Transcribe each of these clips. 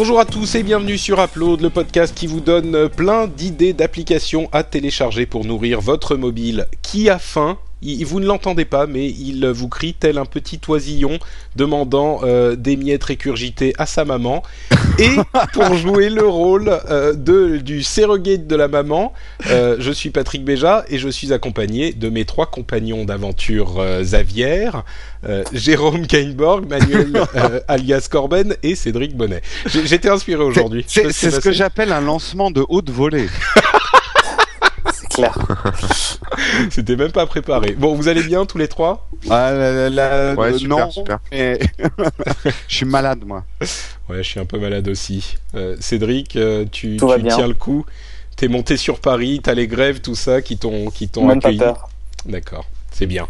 Bonjour à tous et bienvenue sur Upload, le podcast qui vous donne plein d'idées d'applications à télécharger pour nourrir votre mobile qui a faim? Il- vous ne l'entendez pas, mais il vous crie tel un petit oisillon demandant euh, des miettes récurgitées à sa maman. Et pour jouer le rôle euh, de, du surrogate de la maman, euh, je suis Patrick Béja et je suis accompagné de mes trois compagnons d'aventure Xavier, Jérôme Kainborg, Manuel alias Corben et Cédric Bonnet. J'étais inspiré aujourd'hui. C'est ce que j'appelle un lancement de haute volée. Clair. C'était même pas préparé. Bon, vous allez bien tous les trois? Ah, la- la- Ouais, euh, super, non, super. mais je suis malade moi. Ouais, je suis un peu malade aussi. Euh, Cédric, euh, tu, tiens le coup. T'es monté sur Paris, t'as les grèves, tout ça qui t'ont qui t'ont accueilli. D'accord, c'est bien.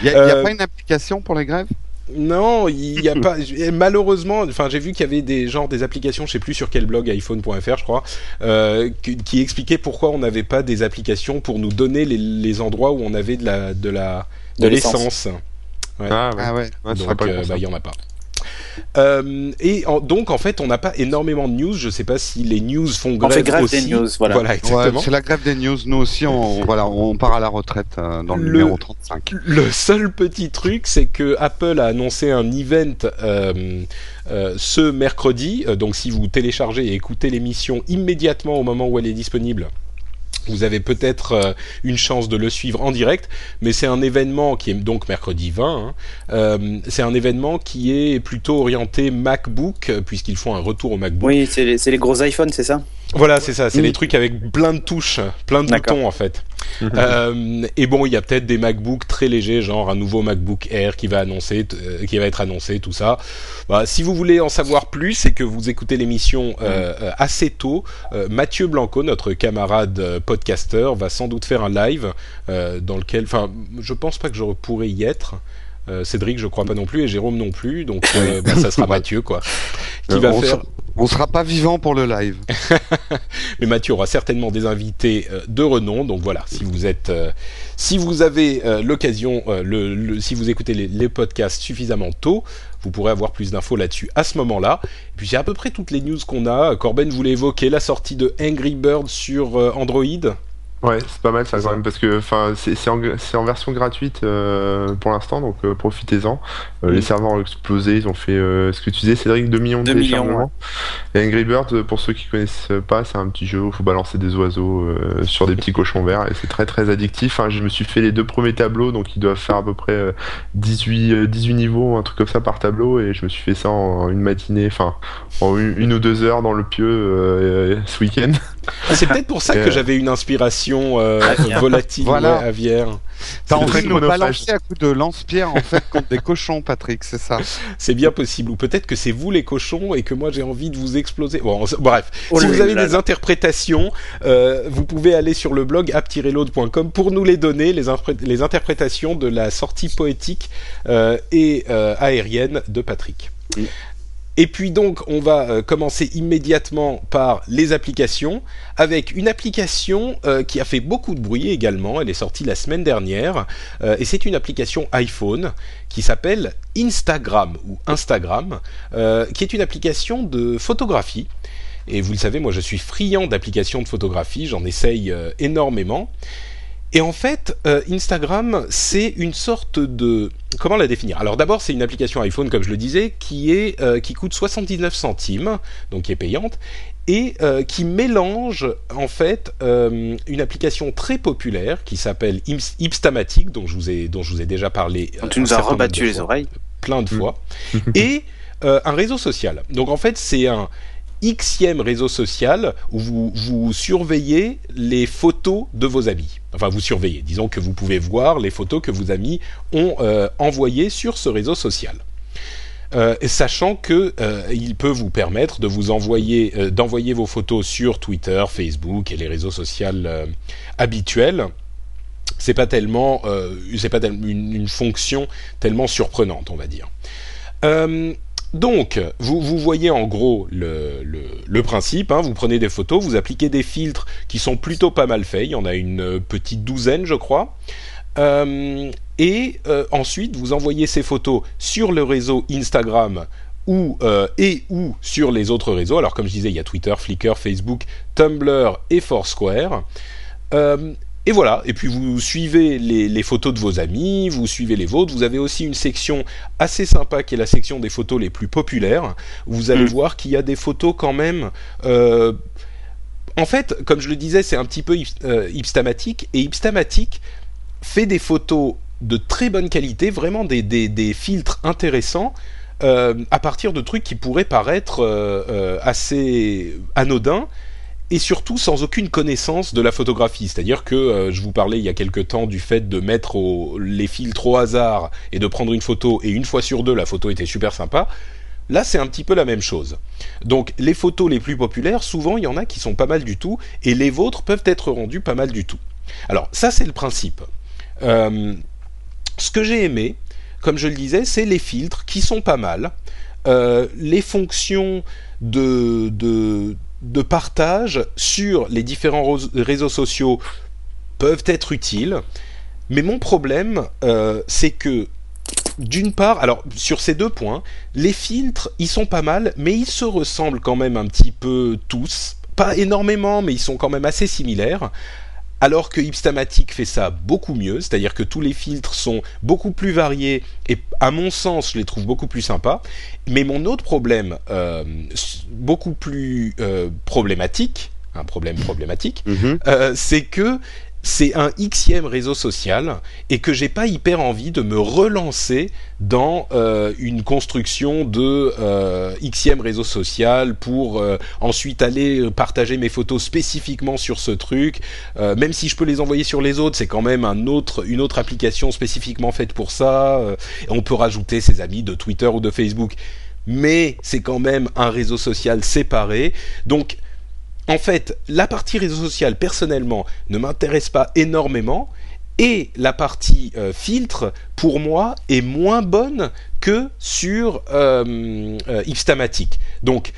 Il y a, y a Euh, pas une application pour les grèves? Non, il y a pas. Malheureusement, enfin, j'ai vu qu'il y avait des genres des applications, je sais plus sur quel blog, iPhone.fr, je crois, euh, qui, qui expliquaient pourquoi on n'avait pas des applications pour nous donner les, les endroits où on avait de la de la de, De l'essence. Ouais. Ah ouais. Ah ouais. Donc, euh, bah, y en a pas. Euh, et en- donc, en fait, on n'a pas énormément de news. Je sais pas si les news font On grève fait grève aussi. des news, voilà. Ouais, exactement. c'est la grève des news. Nous aussi, on, voilà, on part à la retraite euh, dans le, Le- numéro 35. Le seul petit truc, c'est que Apple a annoncé un event euh, euh, ce mercredi. Euh, donc, si vous téléchargez et écoutez l'émission immédiatement au moment où elle est disponible, vous avez peut-être euh, une chance de le suivre en direct. Mais c'est un événement qui est donc mercredi 20. hein. Euh, c'est un événement qui est plutôt orienté MacBook, puisqu'ils font un retour au MacBook. Oui, c'est les, gros iPhones, c'est ça? Voilà, c'est ça. C'est Mm. les trucs avec plein de touches, plein de boutons en fait. Mhm. Euh, et bon, il y a peut-être des MacBooks très légers, genre un nouveau MacBook Air qui va annoncer, euh, qui va être annoncé, tout ça. Bah, si vous voulez en savoir plus et que vous écoutez l'émission euh, assez tôt, Mathieu Blanco, notre camarade podcaster, va sans doute faire un live euh, dans lequel, enfin, je pense pas que je pourrais y être. Euh, Cédric, je crois pas non plus, et Jérôme non plus, donc euh, bah, ça sera Mathieu quoi, qui va on, faire. sera, on sera pas vivant pour le live. Mais Mathieu aura certainement des invités de renom. Donc voilà, si vous êtes, si vous avez l'occasion, le, le- si vous écoutez les, les podcasts suffisamment tôt, vous pourrez avoir plus d'infos là-dessus à ce moment-là. Et puis c'est à peu près toutes les news qu'on a. Corben voulait évoquer la sortie de Angry Bird sur euh, Android. Ouais, c'est pas mal ça quand même parce que enfin c'est en, en version gratuite euh, pour l'instant donc euh, profitez-en. Euh, Mm. Les serveurs ont explosé, ils ont fait euh, ce que tu disais Cédric 2 millions de 2 millions, téléchargements. Et Angry Bird euh, pour ceux qui connaissent pas, c'est un petit jeu où il faut balancer des oiseaux euh, sur des petits cochons verts et c'est très très addictif. Hein, je me suis fait les deux premiers tableaux donc ils doivent faire à peu près euh, 18 euh, 18 niveaux, un truc comme ça par tableau et je me suis fait ça en une matinée, enfin en une, une ou deux heures dans le pieu euh, ce week-end. C'est peut-être pour ça que Euh. j'avais une inspiration euh, Aviaire. volatile, Voilà. aviaire. T'as envie très de nous balancer à coups de lance-pierre en fait contre des cochons, Patrick, c'est ça C'est bien possible. Ou peut-être que c'est vous les cochons et que moi j'ai envie de vous exploser. Bon, on s- bref. Oh si vous avez là des là. interprétations, euh, vous pouvez aller sur le blog app-load.com pour nous les donner, les, impré- les interprétations de la sortie poétique euh, et euh, aérienne de Patrick. Oui. Et puis donc, on va euh, commencer immédiatement par les applications, avec une application euh, qui a fait beaucoup de bruit également. Elle est sortie la semaine dernière, euh, et c'est une application iPhone qui s'appelle Instagram ou Instagram, qui est une application de photographie. Et vous le savez, moi je suis friand d'applications de photographie, j'en essaye énormément. Et en fait, euh, Instagram, c'est une sorte de... Comment la définir? Alors d'abord, c'est une application iPhone, comme je le disais, qui, est, euh, qui coûte 79 centimes, donc qui est payante, et euh, qui mélange en fait euh, une application très populaire qui s'appelle Ips- Ipstamatic, dont je vous ai, dont je vous ai déjà parlé. euh, Tu nous as rebattu les fois oreilles. plein de fois, et euh, un réseau social. Donc en fait, c'est un xème réseau social où vous, surveillez les photos de vos amis. Enfin, vous surveillez. Disons que vous pouvez voir les photos que vos amis ont euh, envoyées sur ce réseau social. Euh, sachant que euh, il peut vous permettre euh, d'envoyer vos photos sur Twitter, Facebook et les réseaux sociaux habituels. C'est pas tellement, pas une fonction tellement surprenante, on va dire. Donc, vous, voyez en gros le, principe. hein. vous prenez des photos, vous appliquez des filtres qui sont plutôt pas mal faits. Il y en a une euh, petite douzaine, je crois. Euh, et euh, ensuite, vous envoyez ces photos sur le réseau Instagram ou et ou sur les autres réseaux. Alors, comme je disais, il y a Twitter, Flickr, Facebook, Tumblr et Foursquare. Et voilà, et puis vous suivez les, les photos de vos amis, vous suivez les vôtres. Vous avez aussi une section assez sympa qui est la section des photos les plus populaires. Vous allez Mm. voir qu'il y a des photos quand même. euh, en fait, comme je le disais, c'est un petit peu euh, Hipstamatic, et Hipstamatic fait des photos de très bonne qualité, vraiment des, des, des filtres intéressants, euh, à partir de trucs qui pourraient paraître euh, assez anodins, et surtout sans aucune connaissance de la photographie. C'est-à-dire que euh, je vous parlais il y a quelque temps du fait de mettre les filtres au hasard et de prendre une photo, et une fois sur deux, la photo était super sympa. Là, c'est un petit peu la même chose. Donc, les photos les plus populaires, souvent, il y en a qui sont pas mal du tout, et les vôtres peuvent être rendues pas mal du tout. Alors, ça, c'est le principe. Euh, ce que j'ai aimé, comme je le disais, c'est les filtres qui sont pas mal. Euh, les fonctions de, de partage sur les différents réseaux sociaux peuvent être utiles. Mais mon problème, euh, c'est que d'une part, alors sur ces deux points, les filtres, ils sont pas mal, mais ils se ressemblent quand même un petit peu tous. Pas énormément, mais ils sont quand même assez similaires. Alors que Hipstamatic fait ça beaucoup mieux, c'est-à-dire que tous les filtres sont beaucoup plus variés et à mon sens, je les trouve beaucoup plus sympas. Mais mon autre problème, euh, beaucoup plus euh, problématique, un problème problématique, Mhm. euh, c'est que c'est un xème réseau social et que j'ai pas hyper envie de me relancer dans euh, une construction de euh, xème réseau social pour euh, ensuite aller partager mes photos spécifiquement sur ce truc. Euh, même si je peux les envoyer sur les autres, c'est quand même une autre application spécifiquement faite pour ça. On peut rajouter ses amis de Twitter ou de Facebook, mais c'est quand même un réseau social séparé. Donc en fait, la partie réseau social, personnellement, ne m'intéresse pas énormément. Et la partie euh, filtre, pour moi, est moins bonne que sur euh, euh. Donc,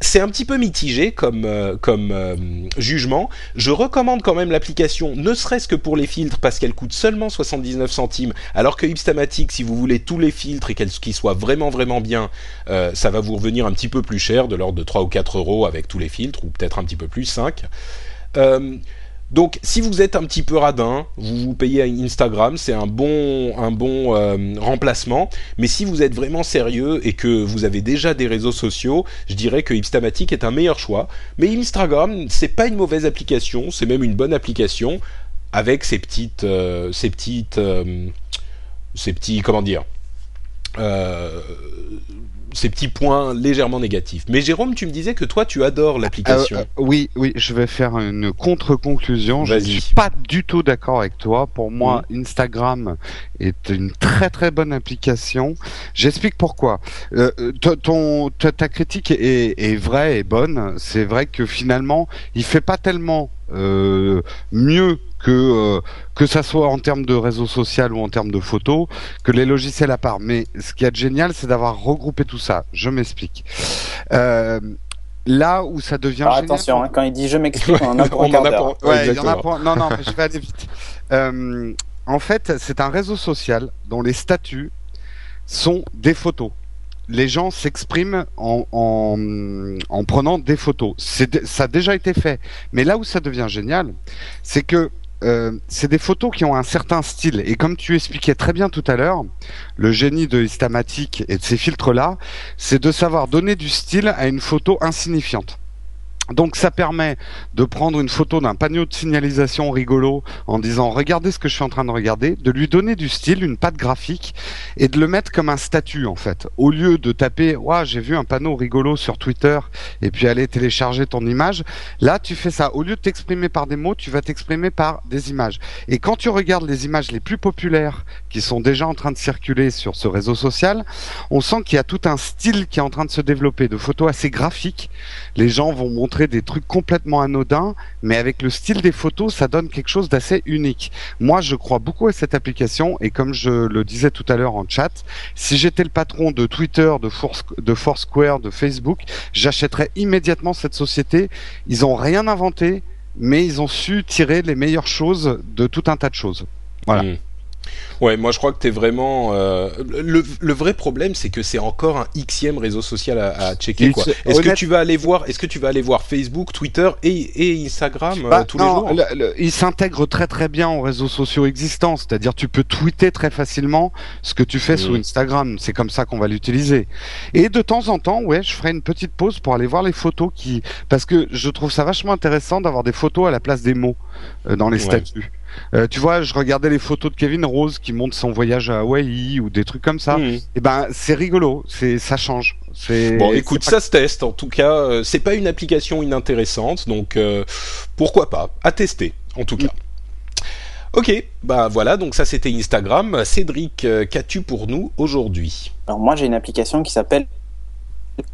c'est un petit peu mitigé comme, euh, comme euh, jugement. Je recommande quand même l'application, ne serait-ce que pour les filtres, parce qu'elle coûte seulement 79 centimes, alors que Hipstamatic, si vous voulez tous les filtres et qu'ils soient vraiment vraiment bien, euh, ça va vous revenir un petit peu plus cher, de l'ordre de 3 ou 4 euros avec tous les filtres, ou peut-être un petit peu plus, 5. Donc, si vous êtes un petit peu radin, vous vous payez un Instagram, c'est un bon, un bon euh, remplacement. Mais si vous êtes vraiment sérieux et que vous avez déjà des réseaux sociaux, je dirais que Hipstamatic est un meilleur choix. Mais Instagram, c'est pas une mauvaise application, c'est même une bonne application avec ses petites, euh, ses petites, euh, ces petits, comment dire, euh, ces petits points légèrement négatifs. Mais Jérôme, tu me disais que toi, tu adores l'application. Euh, euh, oui, oui, je vais faire une contre-conclusion. Je ne suis pas du tout d'accord avec toi. Pour moi, Instagram est une très très bonne application. J'explique pourquoi. Euh, ton- ta, ta critique est, est vraie et bonne. C'est vrai que finalement, il fait pas tellement euh, mieux que euh, que ça soit en termes de réseau social ou en termes de photos que les logiciels à part. Mais ce qui est génial, c'est d'avoir regroupé tout ça. Je m'explique. Euh, là où ça devient Alors génial, attention, hein, quand il dit je m'explique, on en a pour un On en quart a d'heure. pour- Ouais, il y en a pour... Non, non, mais je vais aller vite. Euh, en fait, c'est un réseau social dont les statuts sont des photos. Les gens s'expriment en, en, en prenant des photos. C'est, ça a déjà été fait. Mais là où ça devient génial, c'est que euh, c'est des photos qui ont un certain style. Et comme tu expliquais très bien tout à l'heure, le génie de Istamatic et de ces filtres-là, c'est de savoir donner du style à une photo insignifiante. Donc ça permet de prendre une photo d'un panneau de signalisation rigolo en disant regardez ce que je suis en train de regarder, de lui donner du style, une patte graphique et de le mettre comme un statut en fait. Au lieu de taper "Waouh, j'ai vu un panneau rigolo sur Twitter" et puis aller télécharger ton image, là tu fais ça au lieu de t'exprimer par des mots, tu vas t'exprimer par des images. Et quand tu regardes les images les plus populaires qui sont déjà en train de circuler sur ce réseau social, on sent qu'il y a tout un style qui est en train de se développer de photos assez graphiques. Les gens vont montrer des trucs complètement anodins, mais avec le style des photos, ça donne quelque chose d'assez unique. Moi, je crois beaucoup à cette application et comme je le disais tout à l'heure en chat, si j'étais le patron de Twitter, de, Force, de Foursquare, de Facebook, j'achèterais immédiatement cette société. Ils ont rien inventé, mais ils ont su tirer les meilleures choses de tout un tas de choses. Voilà. Hmm. Ouais, moi je crois que t'es vraiment. Euh, le, le, vrai problème, c'est que c'est encore un xème réseau social à, à checker. Quoi. Est-ce que tu vas aller voir Est-ce que tu vas aller voir Facebook, Twitter et, et Instagram euh, bah, tous les jours Il s'intègre très très bien aux réseaux sociaux existants. C'est-à-dire, tu peux tweeter très facilement ce que tu fais sur mmh. Instagram. C'est comme ça qu'on va l'utiliser. Et de temps en temps, ouais, je ferai une petite pause pour aller voir les photos qui, parce que je trouve ça vachement intéressant d'avoir des photos à la place des mots euh, dans les statuts. Euh, tu vois, je regardais les photos de Kevin Rose qui montre son voyage à Hawaï ou des trucs comme ça. Et eh ben, c'est rigolo, c'est ça change. Bon, écoute, ça se teste. En tout cas, euh, c'est pas une application inintéressante, donc euh, pourquoi pas? À tester, en tout cas. Ok, bah voilà, donc ça c'était Instagram. Cédric, qu'as-tu pour nous aujourd'hui? Alors moi j'ai une application qui s'appelle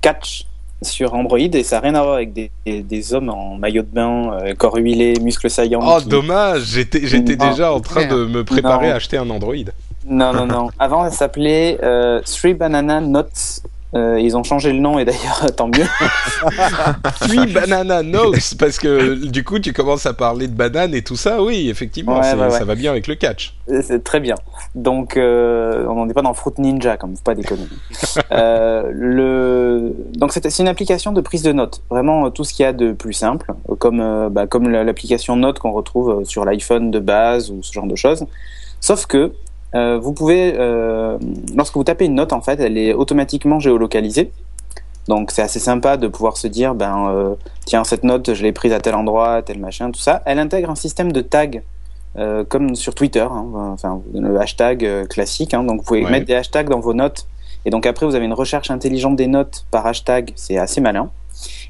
Catch sur Android et ça n'a rien à voir avec des, des, hommes en maillot de bain, euh, corps huilé, muscles saillants. Oh dommage, j'étais j'étais déjà en train de me préparer à acheter un Android. Non non non. Avant ça s'appelait euh, Three Banana Notes euh, ils ont changé le nom et d'ailleurs tant mieux. Puis Banana Notes parce que du coup tu commences à parler de banane et tout ça. Oui, effectivement, ça va bien avec le catch. Euh, c'est très bien. Donc euh, on n'est pas dans Fruit Ninja comme pas déconner. euh, le donc c'est une application de prise de notes. Vraiment tout ce qu'il y a de plus simple, comme euh, bah, comme l'application Notes qu'on retrouve sur l'iPhone de base ou ce genre de choses. Sauf que euh, vous pouvez, euh, lorsque vous tapez une note, en fait, elle est automatiquement géolocalisée. Donc c'est assez sympa de pouvoir se dire, ben euh, tiens cette note, je l'ai prise à tel endroit, tel machin, tout ça. Elle intègre un système de tags euh, comme sur Twitter, hein, enfin le hashtag classique. Hein, donc vous pouvez mettre des hashtags dans vos notes. Et donc après vous avez une recherche intelligente des notes par hashtag. C'est assez malin.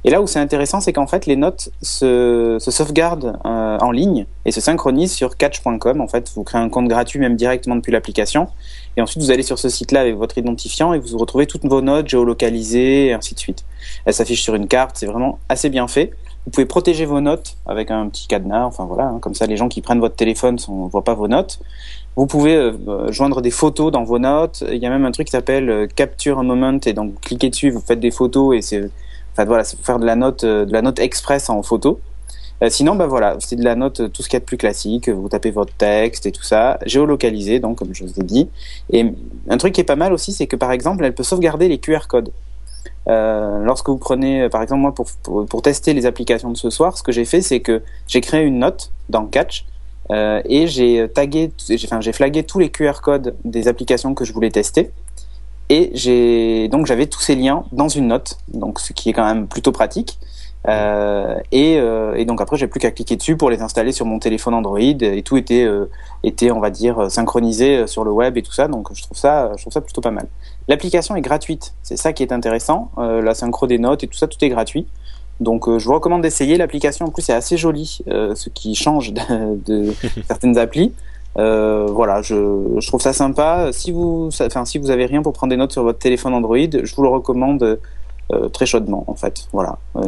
Et là où c'est intéressant, c'est qu'en fait, les notes se, se sauvegardent euh, en ligne et se synchronisent sur catch.com. En fait, vous créez un compte gratuit même directement depuis l'application. Et ensuite, vous allez sur ce site-là avec votre identifiant et vous retrouvez toutes vos notes géolocalisées et ainsi de suite. Elles s'affichent sur une carte, c'est vraiment assez bien fait. Vous pouvez protéger vos notes avec un petit cadenas, enfin voilà, hein, comme ça les gens qui prennent votre téléphone ne voient pas vos notes. Vous pouvez euh, joindre des photos dans vos notes. Il y a même un truc qui s'appelle euh, Capture a Moment et donc vous cliquez dessus, vous faites des photos et c'est Enfin voilà, c'est pour faire de la note, euh, de la note express en photo. Euh, sinon, ben voilà, c'est de la note, euh, tout ce qu'il y a de plus classique. Vous tapez votre texte et tout ça, géolocalisé, donc comme je vous ai dit. Et un truc qui est pas mal aussi, c'est que par exemple, elle peut sauvegarder les QR codes. Euh, lorsque vous prenez, par exemple, moi pour, pour, tester les applications de ce soir, ce que j'ai fait, c'est que j'ai créé une note dans Catch euh, et j'ai tagué, enfin j'ai flagué tous les QR codes des applications que je voulais tester. Et j'ai donc j'avais tous ces liens dans une note, donc ce qui est quand même plutôt pratique. Euh, et, euh, et, donc après j'ai plus qu'à cliquer dessus pour les installer sur mon téléphone Android et tout était euh, était on va dire synchronisé sur le web et tout ça donc je trouve ça je trouve ça plutôt pas mal. L'application est gratuite, c'est ça qui est intéressant. Euh, la synchro des notes et tout ça tout est gratuit. Donc je vous recommande d'essayer l'application en plus c'est assez joli ce qui change de, de certaines applis. Euh, voilà, je, je, trouve ça sympa. Si vous, enfin, si vous avez rien pour prendre des notes sur votre téléphone Android, je vous le recommande euh, très chaudement, en fait. Voilà. Euh,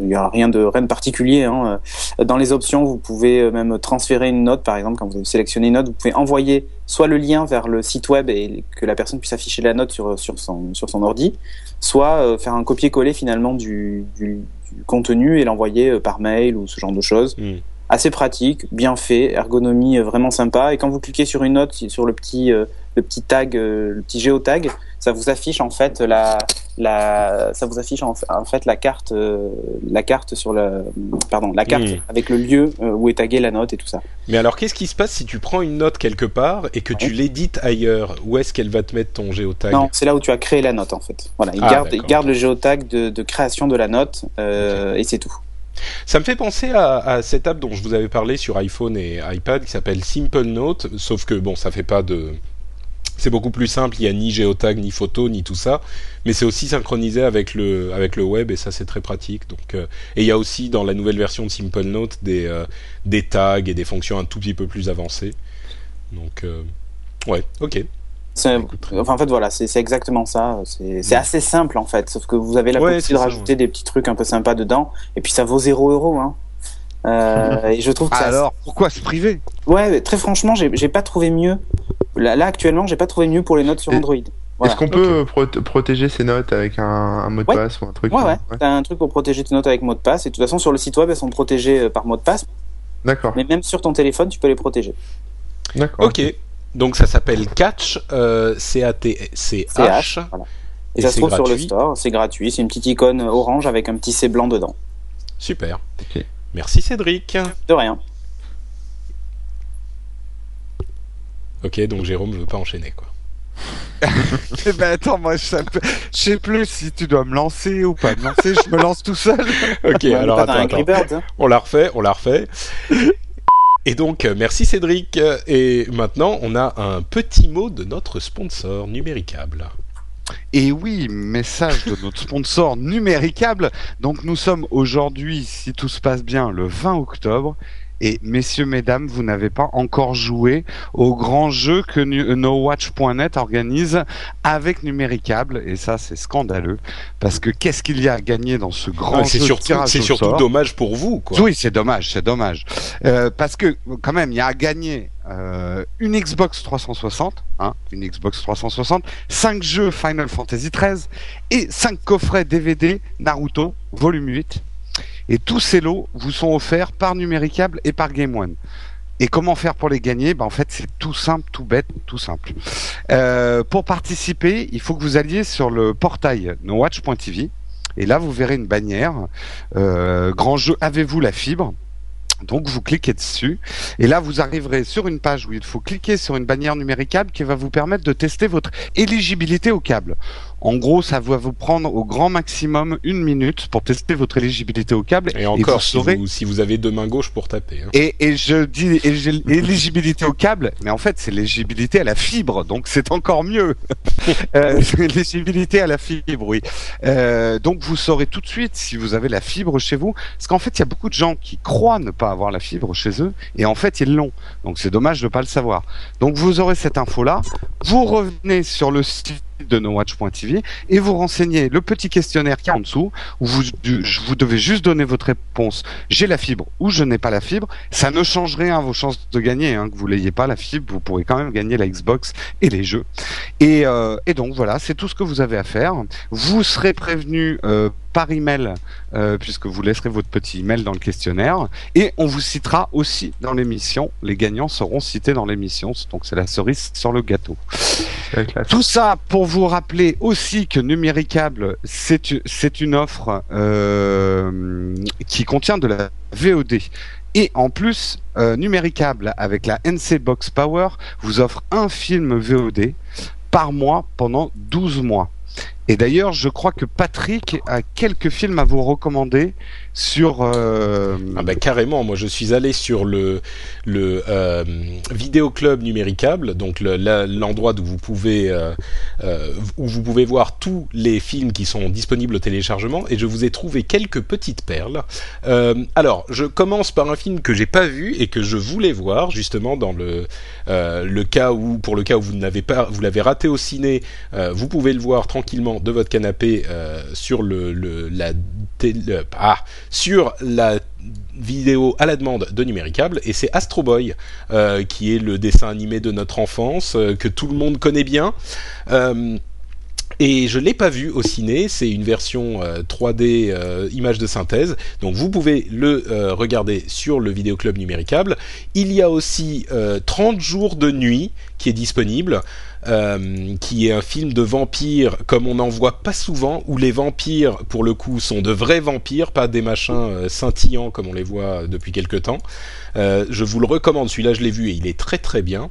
il n'y a rien de rien de particulier. Hein. Dans les options, vous pouvez même transférer une note, par exemple, quand vous avez sélectionné une note, vous pouvez envoyer soit le lien vers le site web et que la personne puisse afficher la note sur sur son sur son ordi, soit faire un copier-coller finalement du, du, du, contenu et l'envoyer par mail ou ce genre de choses. Hmm assez pratique, bien fait, ergonomie vraiment sympa. Et quand vous cliquez sur une note, sur le petit, euh, le petit tag, le petit géotag, ça vous affiche en fait la, la ça vous affiche en, fait la carte, la carte sur le, pardon, la carte avec le lieu où est taguée la note et tout ça. Mais alors, qu'est-ce qui se passe si tu prends une note quelque part et que tu l'édites ailleurs? Où est-ce qu'elle va te mettre ton géotag? Non, c'est là où tu as créé la note en fait. Voilà, il, ah, garde, il garde le géotag de, de création de la note et c'est tout. Ça me fait penser à, cette app dont je vous avais parlé sur iPhone et iPad qui s'appelle Simple Note, sauf que bon, ça fait pas de. C'est beaucoup plus simple, il n'y a ni géotag, ni photo, ni tout ça, mais c'est aussi synchronisé avec le, avec le web et ça c'est très pratique. Donc, euh, et il y a aussi dans la nouvelle version de Simple Note des, euh, des tags et des fonctions un tout petit peu plus avancées. Donc, euh, ouais, ok. Enfin, en fait, voilà, c'est exactement ça. C'est assez simple, en fait. Sauf que vous avez la possibilité de rajouter des petits trucs un peu sympas dedans. Et puis, ça vaut 0 euros. Hein. Euh, et je trouve que Alors, pourquoi se priver? Ouais, très franchement, j'ai pas trouvé mieux. Là, là actuellement, j'ai pas trouvé mieux pour les notes sur Android. Est-ce qu'on peut protéger ces notes avec un, mot de passe ou un truc Ouais, ouais. T'as un truc pour protéger tes notes avec mot de passe. Et de toute façon, sur le site web, elles sont protégées euh, par mot de passe. D'accord. Mais même sur ton téléphone, tu peux les protéger. D'accord. Ok. Donc ça s'appelle Catch, euh, C-A-T-C-H. Et, ça se trouve sur le store, c'est gratuit, c'est une petite icône orange avec un petit C blanc dedans. Super. Merci Cédric. De rien. Ok, donc Jérôme ne veut pas enchaîner quoi. eh ben attends, moi je sais plus si tu dois me lancer ou pas me lancer, je me lance tout seul. ok, alors attends, attends. Hein. On la refait, on la refait. Et donc, euh, merci Cédric. Et maintenant, on a un petit mot de notre sponsor Numéricable. Et oui, message de notre sponsor Numéricable. Donc nous sommes aujourd'hui, si tout se passe bien, le 20 octobre. Et messieurs, mesdames, vous n'avez pas encore joué au grand jeu que NoWatch.net organise avec Numéricable. Et ça, c'est scandaleux. Parce que qu'est-ce qu'il y a à gagner dans ce grand jeu C'est surtout dommage pour vous. Quoi. Oui, c'est dommage, c'est dommage. Euh, parce que quand même, il y a à gagner euh, une Xbox 360, hein, une Xbox 360, 5 jeux Final Fantasy 13 et 5 coffrets DVD Naruto volume 8 et tous ces lots vous sont offerts par Numéricable et par Game One. Et comment faire pour les gagner? Ben, En fait, c'est tout simple, tout bête, tout simple. Euh, pour participer, il faut que vous alliez sur le portail nowatch.tv. Et là, vous verrez une bannière. Euh, grand jeu, avez-vous la fibre? Donc vous cliquez dessus et là vous arriverez sur une page où il faut cliquer sur une bannière numéricable qui va vous permettre de tester votre éligibilité au câble. En gros, ça va vous prendre au grand maximum une minute pour tester votre éligibilité au câble. Et encore, si, vous, si, vous, avez deux mains gauches pour taper. Hein. Et, et, je dis éligibilité au câble, mais en fait, c'est l'éligibilité à la fibre, donc c'est encore mieux. euh, l'éligibilité à la fibre, oui. Euh, donc vous saurez tout de suite si vous avez la fibre chez vous, parce qu'en fait, il y a beaucoup de gens qui croient ne pas avoir la fibre chez eux, et en fait, ils l'ont. Donc c'est dommage de ne pas le savoir. Donc vous aurez cette info-là. Vous revenez sur le site de nowatch.tv et vous renseignez le petit questionnaire qui est en dessous où vous, vous devez juste donner votre réponse j'ai la fibre ou je n'ai pas la fibre ça ne change rien à vos chances de gagner hein, que vous n'ayez pas la fibre vous pourrez quand même gagner la Xbox et les jeux et, euh, et donc voilà c'est tout ce que vous avez à faire vous serez prévenu euh, par email, euh, puisque vous laisserez votre petit email dans le questionnaire, et on vous citera aussi dans l'émission. Les gagnants seront cités dans l'émission, donc c'est la cerise sur le gâteau. Tout ça pour vous rappeler aussi que Numéricable, c'est une offre euh, qui contient de la VOD. Et en plus, euh, Numéricable, avec la NC Box Power, vous offre un film VOD par mois pendant 12 mois. Et d'ailleurs, je crois que Patrick a quelques films à vous recommander sur. Euh... Ah bah carrément, moi je suis allé sur le le euh, vidéo club numéricable, donc l'endroit où vous pouvez euh, où vous pouvez voir tous les films qui sont disponibles au téléchargement, et je vous ai trouvé quelques petites perles. Alors, je commence par un film que j'ai pas vu et que je voulais voir justement dans le le cas où pour le cas où vous n'avez pas vous l'avez raté au ciné, vous pouvez le voir tranquillement de votre canapé euh, sur le, la ah, sur la vidéo à la demande de Numéricable et c'est Astro Boy euh, qui est le dessin animé de notre enfance euh, que tout le monde connaît bien Et je l'ai pas vu au ciné, c'est une version 3D euh, image de synthèse, donc vous pouvez le regarder sur le vidéoclub numéricable. Il y a aussi 30 jours de nuit qui est disponible. Euh, qui est un film de vampires comme on n'en voit pas souvent, où les vampires, pour le coup, sont de vrais vampires, pas des machins euh, scintillants comme on les voit depuis quelque temps. Euh, je vous le recommande, celui-là je l'ai vu et il est très très bien.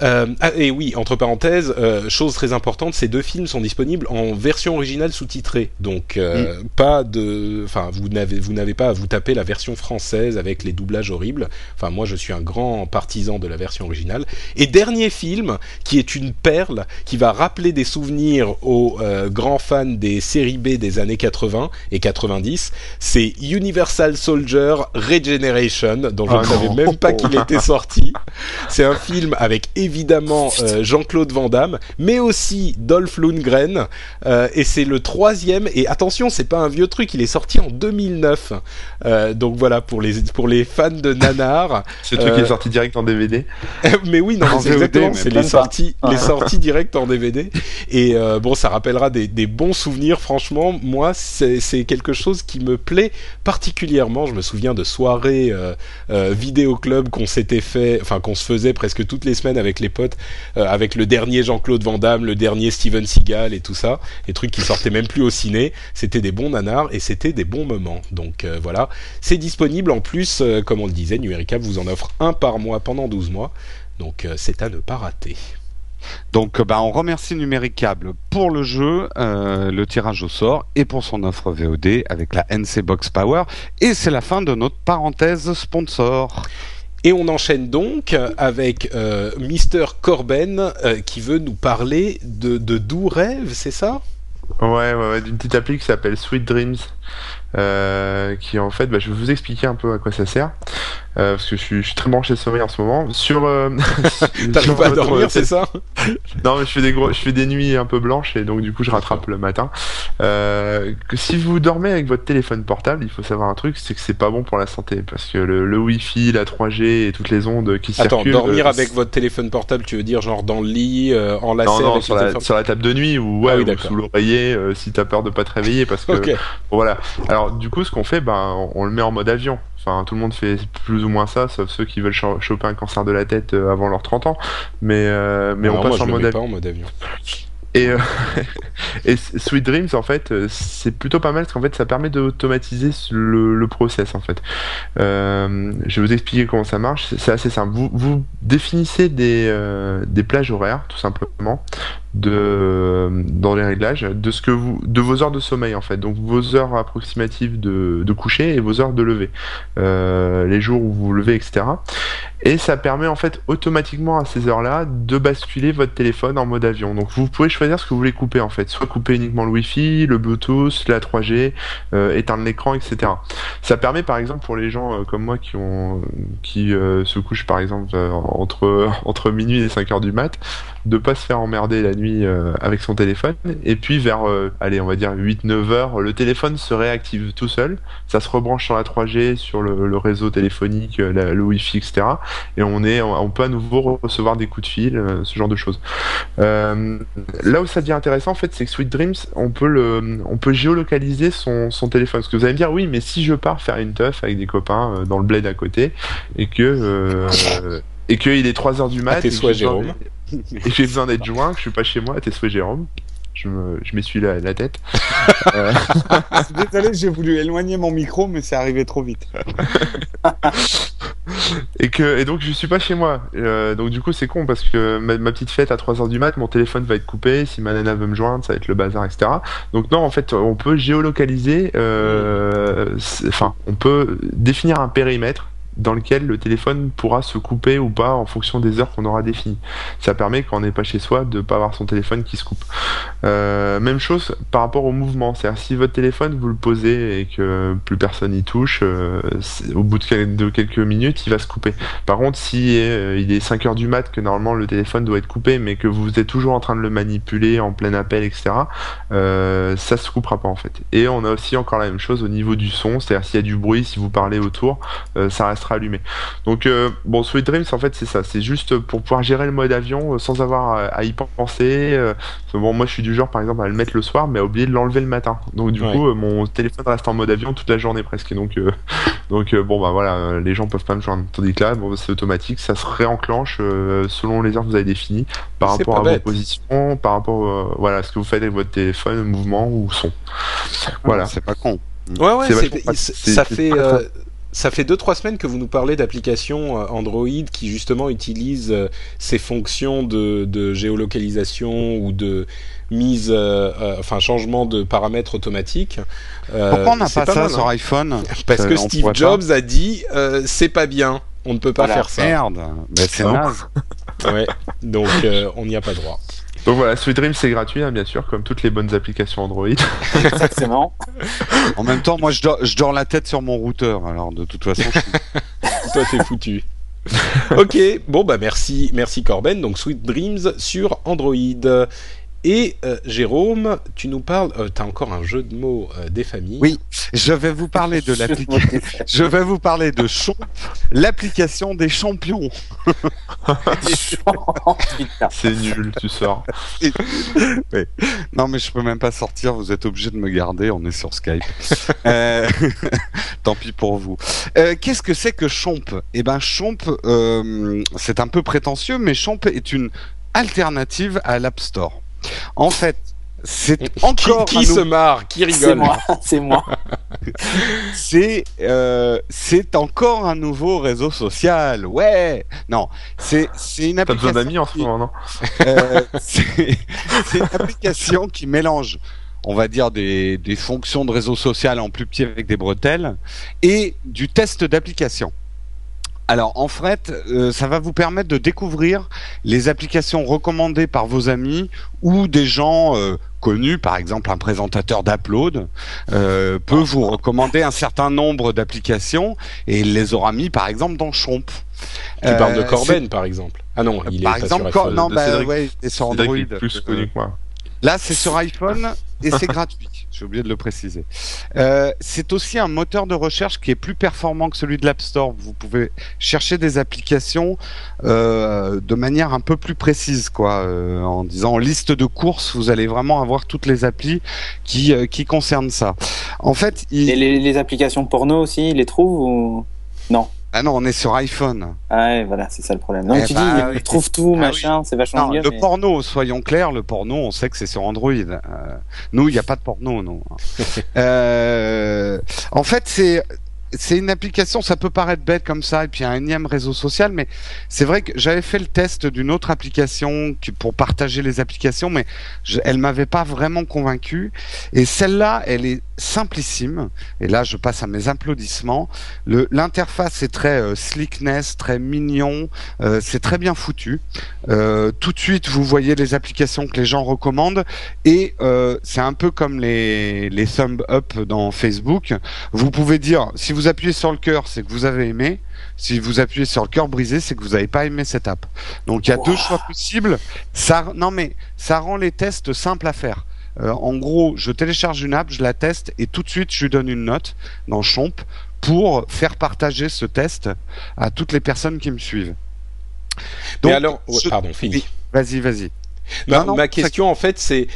Euh, ah, et oui, entre parenthèses, euh, chose très importante, ces deux films sont disponibles en version originale sous-titrée. Donc euh, mm. pas de, enfin vous n'avez vous n'avez pas à vous taper la version française avec les doublages horribles. Enfin moi je suis un grand partisan de la version originale. Et dernier film qui est une perle qui va rappeler des souvenirs aux grands fans des séries B des années 80 et 90, c'est Universal Soldier Regeneration dont je ah ne savais même pas qu'il était sorti. C'est un film avec évidemment euh, Jean-Claude Van Damme, mais aussi Dolph Lundgren. Euh, et c'est le troisième. Et attention, c'est pas un vieux truc. Il est sorti en 2009. Euh, donc voilà pour les pour les fans de nanar. Ce truc est sorti direct en DVD. mais oui, non, c'est exactement. C'est les sorties les sorties directes en DVD. Et bon, ça rappellera des, des bons souvenirs. Franchement, moi, c'est quelque chose qui me plaît particulièrement. Je me souviens de soirées vidéo club qu'on s'était fait, enfin qu'on se faisait presque toutes les semaines avec avec les potes, euh, avec le dernier Jean-Claude Van Damme, le dernier Steven Seagal et tout ça, des trucs qui sortaient même plus au ciné. C'était des bons nanars et c'était des bons moments. Donc euh, voilà, c'est disponible en plus, euh, comme on le disait, Numéricable vous en offre un par mois pendant 12 mois. Donc c'est à ne pas rater. Donc, bah, on remercie Numéricable pour le jeu, le tirage au sort et pour son offre VOD avec la NC Box Power. Et c'est la fin de notre parenthèse sponsor. Et on enchaîne donc avec euh, Mister Corben euh, qui veut nous parler de, de doux rêves, c'est ça? Ouais, ouais, ouais d'une petite appli qui s'appelle Sweet Dreams. Euh, qui en fait, bah, je vais vous expliquer un peu à quoi ça sert, euh, parce que je suis, je suis, très branché sommeil en ce moment. Sur, euh, t'arrives pas à dormir, c'est ça Non, mais je fais des gros, je fais des nuits un peu blanches et donc du coup je rattrape le matin. Euh, que si vous dormez avec votre téléphone portable, il faut savoir un truc, c'est que c'est pas bon pour la santé, parce que le, le Wi-Fi, la 3G et toutes les ondes qui Attends, circulent. Attends, dormir avec votre téléphone portable, tu veux dire genre dans le lit, en lacet Non, non, sur la, sur la, table de nuit ou, ouais, ah ou sous l'oreiller, si t'as peur de pas te réveiller, parce que okay. voilà. Alors du coup, ce qu'on fait, ben, on, le met en mode avion. Enfin, tout le monde fait plus ou moins ça, sauf ceux qui veulent choper un cancer de la tête euh, avant leurs 30 ans. Mais, euh, mais on passe en, mode en mode avion. Et, euh, et Sweet Dreams, en fait, c'est plutôt pas mal parce qu'en fait, ça permet d'automatiser le, le, process, en fait. Euh, je vais vous expliquer comment ça marche. C'est assez simple. Vous, vous définissez des, euh, des plages horaires, tout simplement, de, dans les réglages, de ce que vous, de vos heures de sommeil, en fait. Donc, vos heures approximatives de, de coucher et vos heures de lever. Euh, les jours où vous vous levez, etc. Et ça permet en fait automatiquement à ces heures-là de basculer votre téléphone en mode avion. Donc vous pouvez choisir ce que vous voulez couper en fait. Soit couper uniquement le Wi-Fi, le Bluetooth, la 3G, euh, éteindre l'écran, etc. Ça permet par exemple pour les gens euh, comme moi qui ont qui euh, se couchent par exemple euh, entre entre minuit et 5 heures du mat, de pas se faire emmerder la nuit euh, avec son téléphone. Et puis vers allez on va dire 8-9 heures, le téléphone se réactive tout seul. Ça se rebranche sur la 3G, sur le, le réseau téléphonique, la, le Wi-Fi, etc et on est, on peut à nouveau recevoir des coups de fil, euh, ce genre de choses. Euh, là où ça devient intéressant, en fait, c'est que Sweet Dreams, on peut le, on peut géolocaliser son, son téléphone. Parce que vous allez me dire, oui, mais si je pars faire une teuf avec des copains euh, dans le bled à côté et que euh, et qu'il est 3 heures du mat, et que Jérôme. Et j'ai besoin d'être joint, que je suis pas chez moi, t'es souhait Jérôme je me, je m'essuie la, la tête. euh... Désolé, j'ai voulu éloigner mon micro, mais c'est arrivé trop vite. et que, et donc je suis pas chez moi. Euh, donc du coup c'est con parce que ma, ma, petite fête à 3h du mat, mon téléphone va être coupé. Si ma nana veut me joindre, ça va être le bazar, etc. Donc non, en fait, on peut géolocaliser. Euh, enfin, on peut définir un périmètre dans lequel le téléphone pourra se couper ou pas en fonction des heures qu'on aura définies. Ça permet quand on n'est pas chez soi de pas avoir son téléphone qui se coupe. Euh, même chose par rapport au mouvement, c'est-à-dire si votre téléphone vous le posez et que plus personne y touche, euh, au bout de, quelques minutes il va se couper. Par contre si euh, il est 5 heures du mat que normalement le téléphone doit être coupé mais que vous êtes toujours en train de le manipuler en plein appel etc, ça se coupera pas en fait. Et on a aussi encore la même chose au niveau du son, c'est-à-dire s'il y a du bruit, si vous parlez autour, ça reste sera allumé. Donc bon, Sweet Dreams en fait c'est ça, c'est juste pour pouvoir gérer le mode avion sans avoir à y penser. bon, moi je suis du genre par exemple à le mettre le soir, mais à oublier de l'enlever le matin. Donc du coup, mon téléphone reste en mode avion toute la journée presque. Donc donc bon bah voilà, les gens peuvent pas me joindre. Tandis que là, bon, c'est automatique, ça se réenclenche selon les heures que vous avez définies par rapport à vos positions, par rapport voilà à ce que vous faites avec votre téléphone, mouvement ou son. Voilà. C'est pas con. Ouais, ouais, ça fait. Euh, ça fait deux trois semaines que vous nous parlez d'applications euh, Android qui justement utilisent euh, ces fonctions de, de, géolocalisation ou de mise, enfin changement de paramètres automatiques. Pourquoi on n'a pas, ça sur hein. iPhone Parce que Steve Jobs a dit c'est pas bien, on ne peut pas faire ça. Merde, mais c'est naze. ouais, donc on n'y a pas droit. Donc voilà, Sweet Dream c'est gratuit, hein, bien sûr, comme toutes les bonnes applications Android. Exactement. en même temps, moi je dors, je dors la tête sur mon routeur, alors de toute façon. Toi t'es foutu. ok, bon bah merci, merci Corben. Donc Sweet Dreams sur Android. Et euh, Jérôme, tu nous parles, euh, tu as encore un jeu de mots euh, des familles. Oui, je vais vous parler de l'application. je vais vous parler de Chomp, l'application des champions. C'est nul, tu sors. Non, mais je peux même pas sortir. Vous êtes obligé de me garder. On est sur Skype. Tant pis pour vous. Qu'est-ce que c'est que Chomp Eh ben, Chomp, c'est un peu prétentieux, mais Chomp est une alternative à l'App Store. En fait, c'est encore qui, se marre, qui rigole. C'est moi. c'est euh, c'est encore un nouveau réseau social. Ouais. Non, c'est c'est une application. T'as besoin d'amis en ce moment, non euh, C'est une application qui mélange on va dire des, des fonctions de réseau social en plus petit avec des bretelles et du test d'application. Alors en fait, euh, ça va vous permettre de découvrir les applications recommandées par vos amis ou des gens euh, connus, par exemple un présentateur d'Upload euh, peut vous recommander un certain nombre d'applications et il les aura mis par exemple dans Chomp. Tu parles de Corben par exemple. Ah non, il par est exemple, sur iPhone. non, bah, ouais, sur Android. plus connu que moi. Là, c'est sur iPhone et c'est gratuit. J'ai oublié de le préciser. Euh, c'est aussi un moteur de recherche qui est plus performant que celui de l'App Store. Vous pouvez chercher des applications euh, de manière un peu plus précise, quoi. Euh, en disant en liste de courses, vous allez vraiment avoir toutes les applis qui euh, qui concernent ça. En fait, il... et les, les applications porno aussi, ils les trouvent ou non? Ah non, on est sur iPhone. Ah ouais, voilà, c'est ça le problème. Donc eh tu bah, dis, il trouve tout, ah machin, c'est vachement non, Le porno, soyons clairs, le porno, on sait que c'est sur Android. Euh, nous, il n'y a pas de porno, non. euh, en fait, c'est c'est une application, ça peut paraître bête comme ça, et puis un énième réseau social, mais c'est vrai que j'avais fait le test d'une autre application pour partager les applications, mais je, elle m'avait pas vraiment convaincu. Et celle-là, elle est simplissime. Et là, je passe à mes applaudissements. L'interface est très euh, slickness, très mignon, euh, c'est très bien foutu. Euh, tout de suite, vous voyez les applications que les gens recommandent, et euh, c'est un peu comme les, les thumb up dans Facebook. Vous pouvez dire si vous vous appuyez sur le cœur, c'est que vous avez aimé. Si vous appuyez sur le cœur brisé, c'est que vous n'avez pas aimé cette app. Donc il y a deux choix possibles. Ça, non mais ça rend les tests simples à faire. Euh, en gros, je télécharge une app, je la teste et tout de suite je lui donne une note dans Chomp pour faire partager ce test à toutes les personnes qui me suivent. Donc, mais alors, pardon, fini. Vas-y, vas-y. ma question en fait, c'est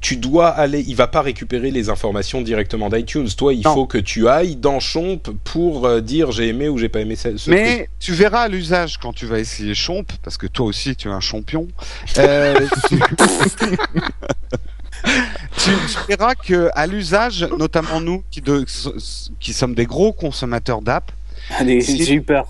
tu dois aller, il va pas récupérer les informations directement d'iTunes. Toi, il faut que tu ailles dans Chomp pour euh, dire j'ai aimé ou j'ai pas aimé ce, Mais tu verras à l'usage quand tu vas essayer Chomp, parce que toi aussi tu es un champion. Euh, tu... verras que à l'usage, notamment nous qui, qui sommes des gros consommateurs d'app, j'ai eu peur.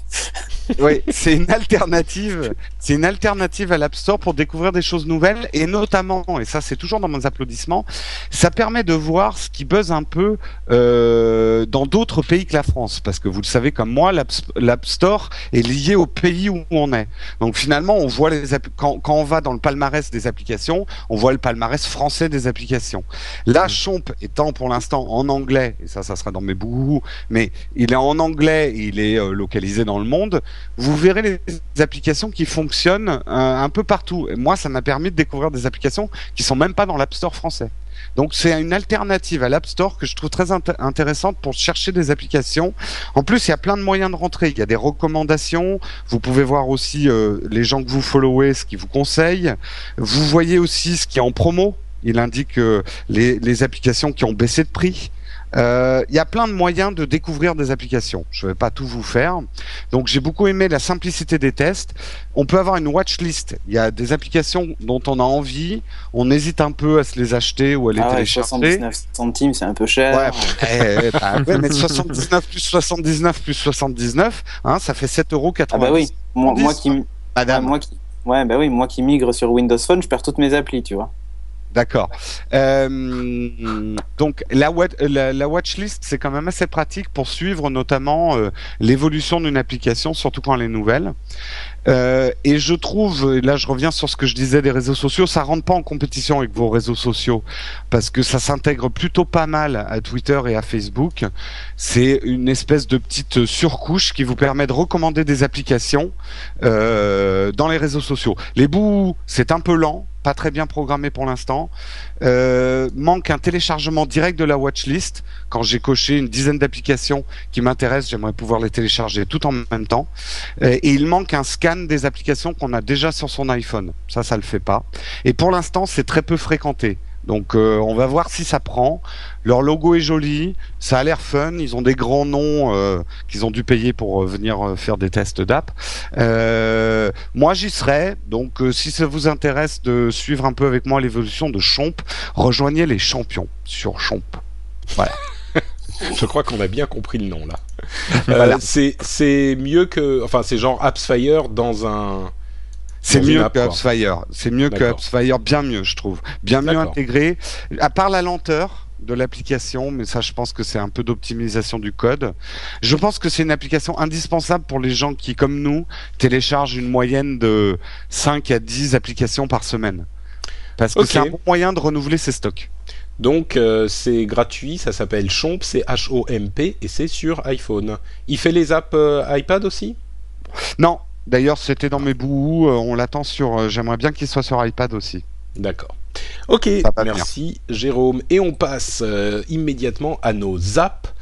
Oui, c'est une alternative. C'est une alternative à l'App Store pour découvrir des choses nouvelles et notamment, et ça c'est toujours dans mes applaudissements, ça permet de voir ce qui buzz un peu euh, dans d'autres pays que la France, parce que vous le savez comme moi, l'App Store est lié au pays où on est. Donc finalement, on voit les quand, quand on va dans le palmarès des applications, on voit le palmarès français des applications. Là, Chomp étant pour l'instant en anglais, et ça, ça sera dans mes bouts, mais il est en anglais, il est euh, localisé dans le monde vous verrez les applications qui fonctionnent euh, un peu partout. Et moi, ça m'a permis de découvrir des applications qui sont même pas dans l'App Store français. Donc c'est une alternative à l'App Store que je trouve très intéressante pour chercher des applications. En plus, il y a plein de moyens de rentrer. Il y a des recommandations. Vous pouvez voir aussi euh, les gens que vous followez, ce qu'ils vous conseillent. Vous voyez aussi ce qui est en promo. Il indique euh, les, les applications qui ont baissé de prix. Euh, il y a plein de moyens de découvrir des applications. Je ne vais pas tout vous faire. Donc j'ai beaucoup aimé la simplicité des tests. On peut avoir une watchlist. Il y a des applications dont on a envie. On hésite un peu à se les acheter ou à les ah télécharger. 79 centimes, c'est un peu cher. Ouais, bah, ouais, mais 79 plus 79 plus 79, hein, ça fait 7,90 euros. Ah bah oui, moi, moi qui, Madame. moi qui, ouais, bah oui, moi qui migre sur Windows Phone, je perds toutes mes applis, tu vois. D'accord. Euh, donc la, watchlist, c'est quand même assez pratique pour suivre notamment euh, l'évolution d'une application, surtout quand elle est nouvelle. Euh, et je trouve, là je reviens sur ce que je disais des réseaux sociaux, ça rentre pas en compétition avec vos réseaux sociaux parce que ça s'intègre plutôt pas mal à Twitter et à Facebook. C'est une espèce de petite surcouche qui vous permet de recommander des applications dans les réseaux sociaux. Les bouts, c'est un peu lent, pas très bien programmé pour l'instant. Euh, manque un téléchargement direct de la watchlist. Quand j'ai coché une dizaine d'applications qui m'intéressent, j'aimerais pouvoir les télécharger tout en même temps. Euh, et il manque un scan des applications qu'on a déjà sur son iPhone. Ça, ça le fait pas. Et pour l'instant, c'est très peu fréquenté. Donc euh, on va voir si ça prend. Leur logo est joli, ça a l'air fun. Ils ont des grands noms euh, qu'ils ont dû payer pour euh, venir faire des tests d'app. moi j'y serai. Donc si ça vous intéresse de suivre un peu avec moi l'évolution de Chomp, rejoignez les champions sur Chomp. Voilà. Je crois qu'on a bien compris le nom là. c'est mieux que, enfin c'est genre AppsFire dans un c'est mieux que AppsFire. C'est mieux que AppsFire, bien mieux, je trouve. Bien mieux intégré. À part la lenteur de l'application, mais ça, je pense que c'est un peu d'optimisation du code. Je pense que c'est une application indispensable pour les gens qui, comme nous, téléchargent une moyenne de 5 à 10 applications par semaine. Parce que c'est un bon moyen de renouveler ses stocks. Donc euh, c'est gratuit, ça s'appelle Chomp, c'est H-O-M-P et c'est sur iPhone. Il fait les apps euh, iPad aussi? Non, D'ailleurs, c'était dans mes bouts. Euh, on l'attend sur. Euh, j'aimerais bien qu'il soit sur iPad aussi. D'accord. Ok, merci Jérôme. Et on passe euh, immédiatement à nos apps.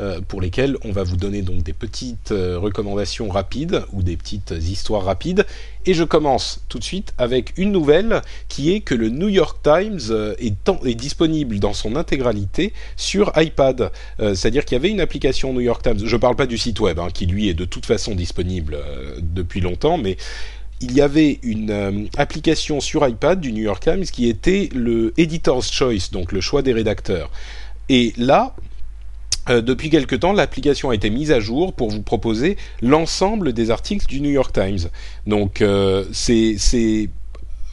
Euh, pour lesquels on va vous donner donc des petites euh, recommandations rapides ou des petites histoires rapides. Et je commence tout de suite avec une nouvelle qui est que le New York Times euh, est, disponible dans son intégralité sur iPad. C'est-à-dire qu'il y avait une application New York Times, je ne parle pas du site web, hein, qui lui est de toute façon disponible depuis longtemps, mais il y avait une application sur iPad du New York Times qui était le Editor's Choice, donc le choix des rédacteurs. Et là, euh, depuis quelque temps, l'application a été mise à jour pour vous proposer l'ensemble des articles du New York Times. Donc euh, c'est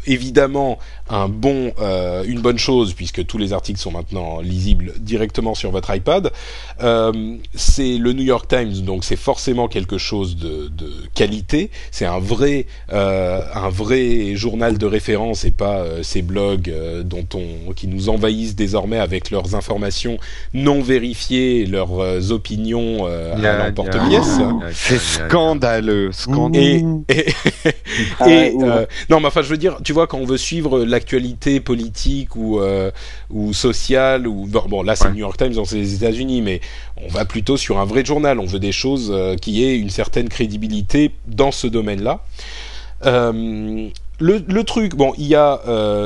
évidemment un bon, euh, une bonne chose puisque tous les articles sont maintenant lisibles directement sur votre iPad. Euh, c'est le New York Times, donc c'est forcément quelque chose de, de qualité. C'est un vrai, euh, un vrai journal de référence et pas euh, ces blogs euh, dont on, qui nous envahissent désormais avec leurs informations non vérifiées, leurs euh, opinions à l'emporte-pièce. C'est scandaleux, scandaleux. Et, et, non, mais enfin, je veux dire, tu vois, quand on veut suivre l'actualité politique ou euh, ou sociale ou bon là c'est le New York Times dans les États-Unis mais on va plutôt sur un vrai journal. On veut des choses euh, qui aient une certaine crédibilité dans ce domaine-là. Euh, le, le, truc bon il y a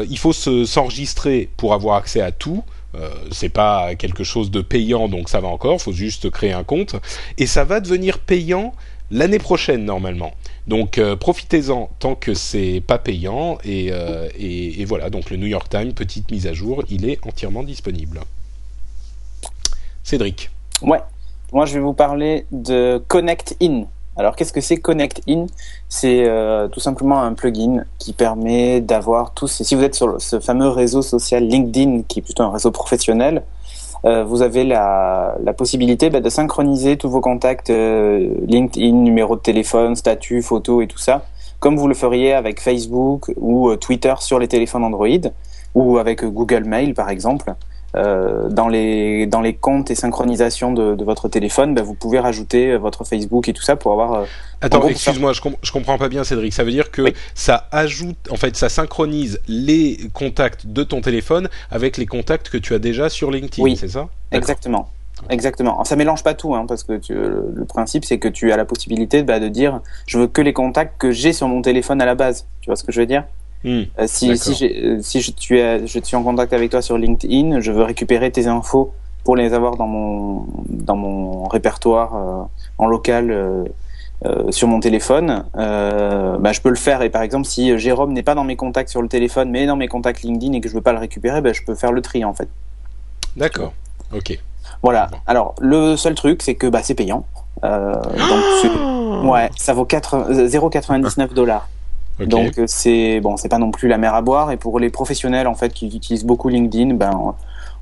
il faut s'enregistrer pour avoir accès à tout. Euh, c'est pas quelque chose de payant donc ça va encore. Faut juste créer un compte. Et ça va devenir payant l'année prochaine normalement. Donc euh, profitez-en tant que c'est pas payant euh, et, voilà donc le New York Times petite mise à jour il est entièrement disponible. Cédric. Ouais, moi je vais vous parler de Connect In. Alors qu'est-ce que c'est Connect In? C'est euh, tout simplement un plugin qui permet d'avoir tous. Si vous êtes sur ce fameux réseau social LinkedIn qui est plutôt un réseau professionnel, euh, vous avez la, la possibilité bah, de synchroniser tous vos contacts euh, LinkedIn, numéro de téléphone, statut, photo et tout ça, comme vous le feriez avec Facebook ou euh, Twitter sur les téléphones Android ou avec Google Mail par exemple. Euh, dans les dans les comptes et synchronisations de, de votre téléphone, bah, vous pouvez rajouter votre Facebook et tout ça pour avoir. Euh, Attends, excuse-moi, je, je comprends pas bien, Cédric. Ça veut dire que ça ajoute, en fait, ça synchronise les contacts de ton téléphone avec les contacts que tu as déjà sur LinkedIn, oui, c'est ça? Exactement. Exactement. Ça mélange pas tout, hein, parce que tu, le principe c'est que tu as la possibilité bah, de dire je veux que les contacts que j'ai sur mon téléphone à la base. Tu vois ce que je veux dire? Hmm. Euh, si si, euh, si je, tu es, je suis en contact avec toi sur LinkedIn, je veux récupérer tes infos pour les avoir dans mon dans mon répertoire euh, en local euh, sur mon téléphone. bah, je peux le faire et par exemple si Jérôme n'est pas dans mes contacts sur le téléphone mais dans mes contacts LinkedIn et que je veux pas le récupérer, bah, je peux faire le tri en fait. D'accord. Ok. Voilà. Alors le seul truc c'est que bah c'est payant. donc ouais, ça vaut 0,99 dollars. Donc euh, c'est bon, c'est pas non plus la mer à boire. Et pour les professionnels en fait qui utilisent beaucoup LinkedIn, ben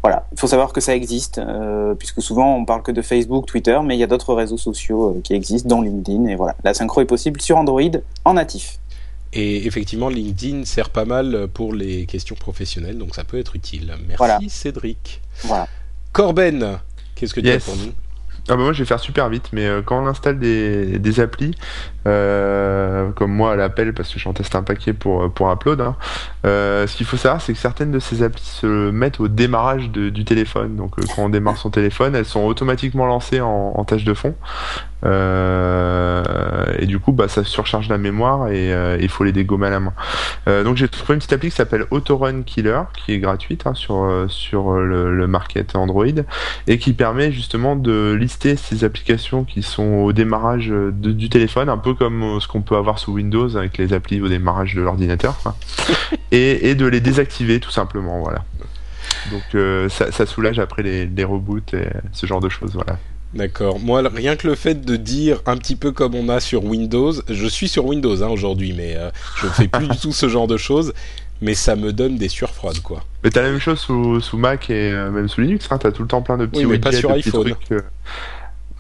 voilà, il faut savoir que ça existe, euh, puisque souvent on parle que de Facebook, Twitter, mais il y a d'autres réseaux sociaux euh, qui existent, dont LinkedIn. Et voilà, la synchro est possible sur Android en natif. Et effectivement, LinkedIn sert pas mal pour les questions professionnelles, donc ça peut être utile. Merci Cédric. Voilà. Corben, qu'est-ce que tu as pour nous? Ah bah moi je vais faire super vite, mais quand on installe des, des applis, euh, comme moi à l'appel parce que j'en teste un paquet pour pour Upload. Hein. Euh, ce qu'il faut savoir, c'est que certaines de ces applis se mettent au démarrage du téléphone. Donc euh, quand on démarre son téléphone, elles sont automatiquement lancées en, tâche de fond. et du coup, bah, ça surcharge la mémoire et il faut les dégommer à la main. donc j'ai trouvé une petite appli qui s'appelle Autorun Killer, qui est gratuite hein, sur sur le, le, market Android et qui permet justement de lister ces applications qui sont au démarrage du téléphone, un peu comme euh, ce qu'on peut avoir sous Windows avec les applis au démarrage de l'ordinateur, et, de les désactiver tout simplement, voilà. Donc euh, ça, soulage après les, reboots et ce genre de choses, voilà. D'accord. Moi, rien que le fait de dire un petit peu comme on a sur Windows, je suis sur Windows hein, aujourd'hui, mais euh, je ne fais plus du tout ce genre de choses, mais ça me donne des surfroides, quoi. Mais t'as la même chose sous, Mac et même sous Linux, hein, t'as tout le temps plein de petits oui, mais pas sur iPhone.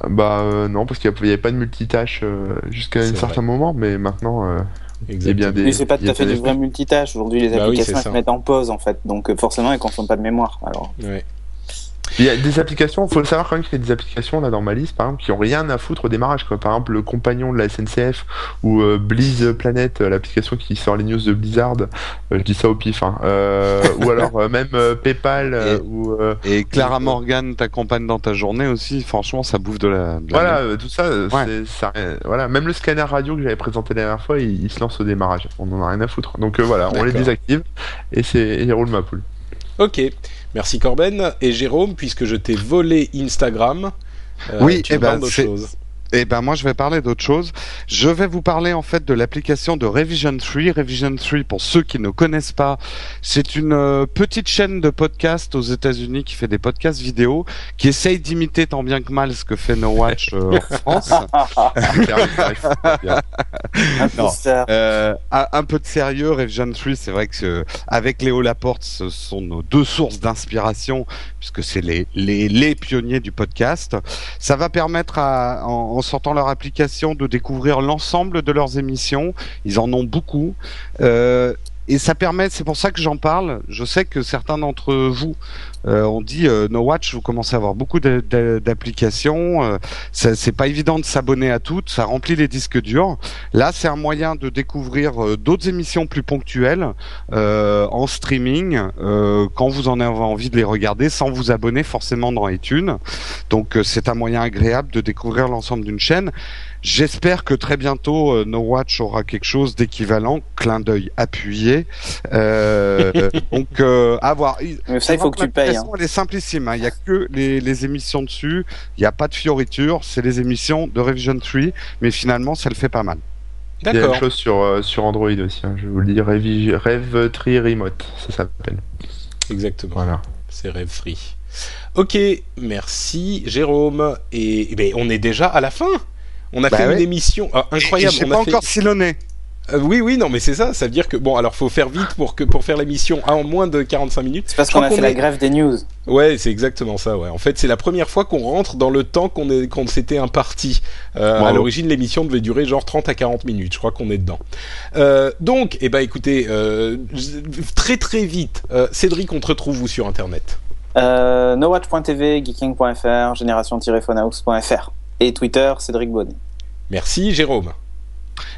Bah euh, non, parce qu'il n'y avait pas de multitâche euh, jusqu'à un certain moment, mais maintenant. Euh, il bien des, mais c'est pas tout à fait du vrai multitâche. Aujourd'hui, les bah applications se mettent en pause en fait, donc forcément, elles consomment pas de mémoire. Alors. Ouais. Il y a des applications, il faut le savoir quand même qu'il y a des applications là dans ma liste, par exemple, qui ont rien à foutre au démarrage. Quoi. Par exemple, le compagnon de la SNCF ou euh, Blizz Planet, euh, l'application qui sort les news de Blizzard. Euh, je dis ça au pif. Hein. ou alors même PayPal et, ou. et Clara Morgan t'accompagne dans ta journée aussi. Franchement, ça bouffe de la. voilà, tout ça, ça, voilà. Même le scanner radio que j'avais présenté la dernière fois, il, se lance au démarrage. On en a rien à foutre. Donc voilà, on les désactive et c'est il roule ma poule. Ok. Merci Corben. Et Jérôme, puisque je t'ai volé Instagram, euh, oui, tu eh ben, choses. Eh ben moi je vais parler d'autre chose. Je vais vous parler en fait de l'application de Revision 3. Revision 3 pour ceux qui ne connaissent pas, c'est une euh, petite chaîne de podcast aux États-Unis qui fait des podcasts vidéo, qui essaye d'imiter tant bien que mal ce que fait No Watch euh, en France. Euh, un, peu de sérieux, Revision 3, c'est vrai que avec Léo Laporte, ce sont nos deux sources d'inspiration puisque c'est les, les, les pionniers du podcast. Ça va permettre à en, en sortant leur application de découvrir l'ensemble de leurs émissions. Ils en ont beaucoup. Euh, et ça permet, c'est pour ça que j'en parle. Je sais que certains d'entre vous euh, ont dit euh, No Watch, vous commencez à avoir beaucoup d'applications. Euh, c'est pas évident de s'abonner à toutes, ça remplit les disques durs. Là, c'est un moyen de découvrir euh, d'autres émissions plus ponctuelles euh, en streaming quand vous en avez envie de les regarder, sans vous abonner forcément dans iTunes. Donc, c'est un moyen agréable de découvrir l'ensemble d'une chaîne. J'espère que très bientôt euh, No Watch aura quelque chose d'équivalent, clin d'œil appuyé. Euh, donc euh, à voir. ça il faut que tu payes. Hein. Elle est simplissime. Hein. Il n'y a que les, les, émissions dessus. Il n'y a pas de fioriture. C'est les émissions de Revision 3, mais finalement ça le fait pas mal. Il y a une chose sur, euh, sur Android aussi, hein. je vous le dis, Rev, 3 Remote, ça s'appelle. Exactement. Voilà. C'est Rev Free. Ok, merci Jérôme. Et, et ben, on est déjà à la fin. On a bah fait une émission ah, incroyable. J'ai pas encore silonné. Euh, oui, oui, non, mais c'est ça. Ça veut dire que bon, alors faut faire vite pour que pour faire l'émission en moins de 45 minutes. C'est parce qu'on a fait la grève des news. Ouais, c'est exactement ça. Ouais. En fait, c'est la première fois qu'on rentre dans le temps qu'on est qu'on s'était imparti. Euh, À l'origine, l'émission devait durer genre 30 à 40 minutes. Je crois qu'on est dedans. Euh, donc, eh ben, écoutez, euh, très très vite, euh, Cédric, on te retrouve où sur Internet? Euh, nowatch.tv, geeking.fr, génération-phonehouse.fr. Et Twitter, Cédric Bonnet. Merci Jérôme.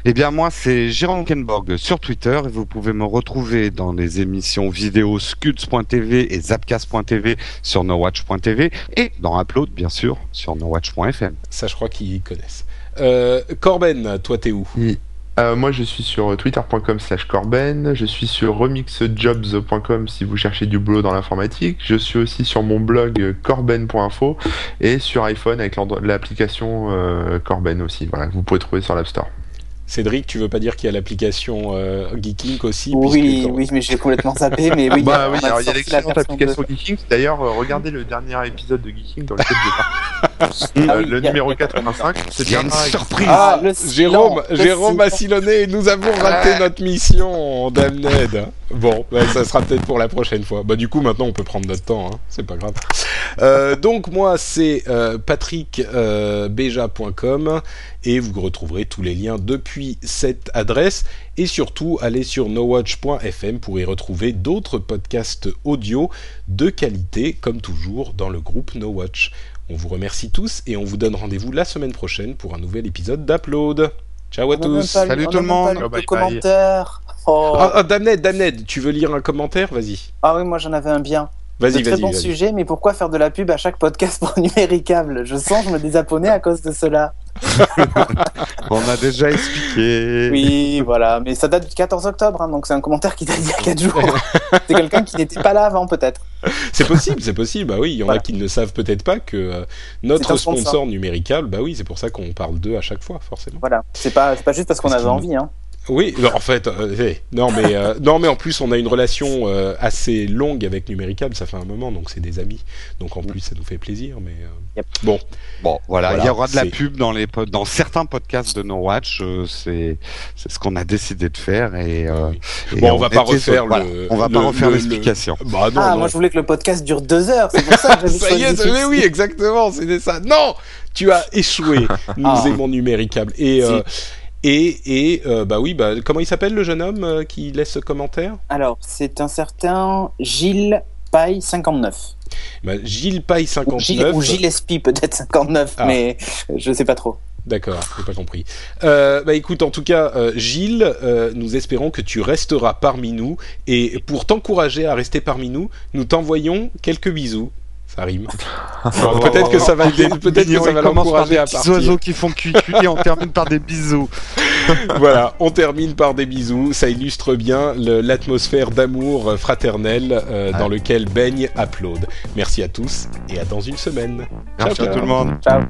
Eh bien moi c'est Jérôme Kenborg sur Twitter et vous pouvez me retrouver dans les émissions vidéo scuds.tv et zapcast.tv sur nowatch.tv et dans Upload bien sûr sur nowatch.fm. Ça je crois qu'ils connaissent. Euh, Corben, toi t'es où? Euh, moi, je suis sur twitter.com slash Corben. Je suis sur remixjobs.com si vous cherchez du boulot dans l'informatique. Je suis aussi sur mon blog corben.info et sur iPhone avec l'application euh, Corben aussi. Voilà, vous pouvez trouver sur l'App Store. Cédric, tu veux pas dire qu'il y a l'application euh, Geeking aussi Oui, oui, mais j'ai complètement zappé. Mais oui, bah, oui alors, il y a l'excellente application Geeking. D'ailleurs, euh, regardez le dernier épisode de Geeking dans lequel je ah, Le numéro 85. C'est bien une surprise. Ah, Jérôme, Jérôme a silonné. Nous avons raté notre mission, Damned. Bon, bah, ça sera peut-être pour la prochaine fois. Bah du coup, maintenant, on peut prendre notre temps. Hein. C'est pas grave. Euh, donc moi, c'est euh, patrickbeja.com et vous retrouverez tous les liens depuis cette adresse. Et surtout, allez sur nowatch.fm pour y retrouver d'autres podcasts audio de qualité, comme toujours, dans le groupe NoWatch. On vous remercie tous et on vous donne rendez-vous la semaine prochaine pour un nouvel épisode d'Upload. Ciao à tous. Salut tout le monde. commentaires. Oh. Ah, ah, Damned, tu veux lire un commentaire? Vas-y. Ah oui, moi j'en avais un bien. Vas-y, vas-y. Très bon sujet, mais pourquoi faire de la pub à chaque podcast pour Numéricable? Je sens que je me désabonner à cause de cela. On a déjà expliqué. Oui, voilà, mais ça date du 14 octobre, hein, donc c'est un commentaire qui date il y a 4 jours. c'est quelqu'un qui n'était pas là avant, peut-être. C'est possible, c'est possible. Bah oui, il y en a qui ne savent peut-être pas que euh, notre sponsor, Numéricable, bah oui, c'est pour ça qu'on parle d'eux à chaque fois, forcément. Voilà, c'est pas, pas juste parce qu'on avait envie, hein. Oui, en fait, euh, eh, non mais euh, non mais en plus on a une relation euh, assez longue avec Numéricable, ça fait un moment, donc c'est des amis, donc en plus ça nous fait plaisir. Mais bon, bon, voilà, il y aura de la pub dans les dans certains podcasts de No Watch, c'est c'est ce qu'on a décidé de faire et, bon, on, va pas refaire le, on va pas refaire l'explication. Bah, ah, moi je voulais que le podcast dure deux heures, c'est pour ça que Ça y est, mais oui, exactement, c'était ça. Non, tu as échoué. Nous ah. aimons Numéricable et et, et euh, bah oui, bah, comment il s'appelle le jeune homme euh, qui laisse ce commentaire? Alors, c'est un certain Gilles Paille 59. Bah, Gilles Paille 59. Ou Gilles, Espy peut-être 59, ah. mais je sais pas trop. D'accord, j'ai pas compris. Euh, bah écoute, en tout cas, euh, Gilles, euh, nous espérons que tu resteras parmi nous et pour t'encourager à rester parmi nous, nous t'envoyons quelques bisous. Ça rime. peut-être que ça va peut-être que ça va l'encourager à partir. Des oiseaux qui font cuit et on termine par des bisous. voilà, on termine par des bisous. Ça illustre bien l'atmosphère d'amour fraternel euh, dans lequel baigne Upload. Merci à tous et à dans une semaine. Merci à tout le monde. Ciao.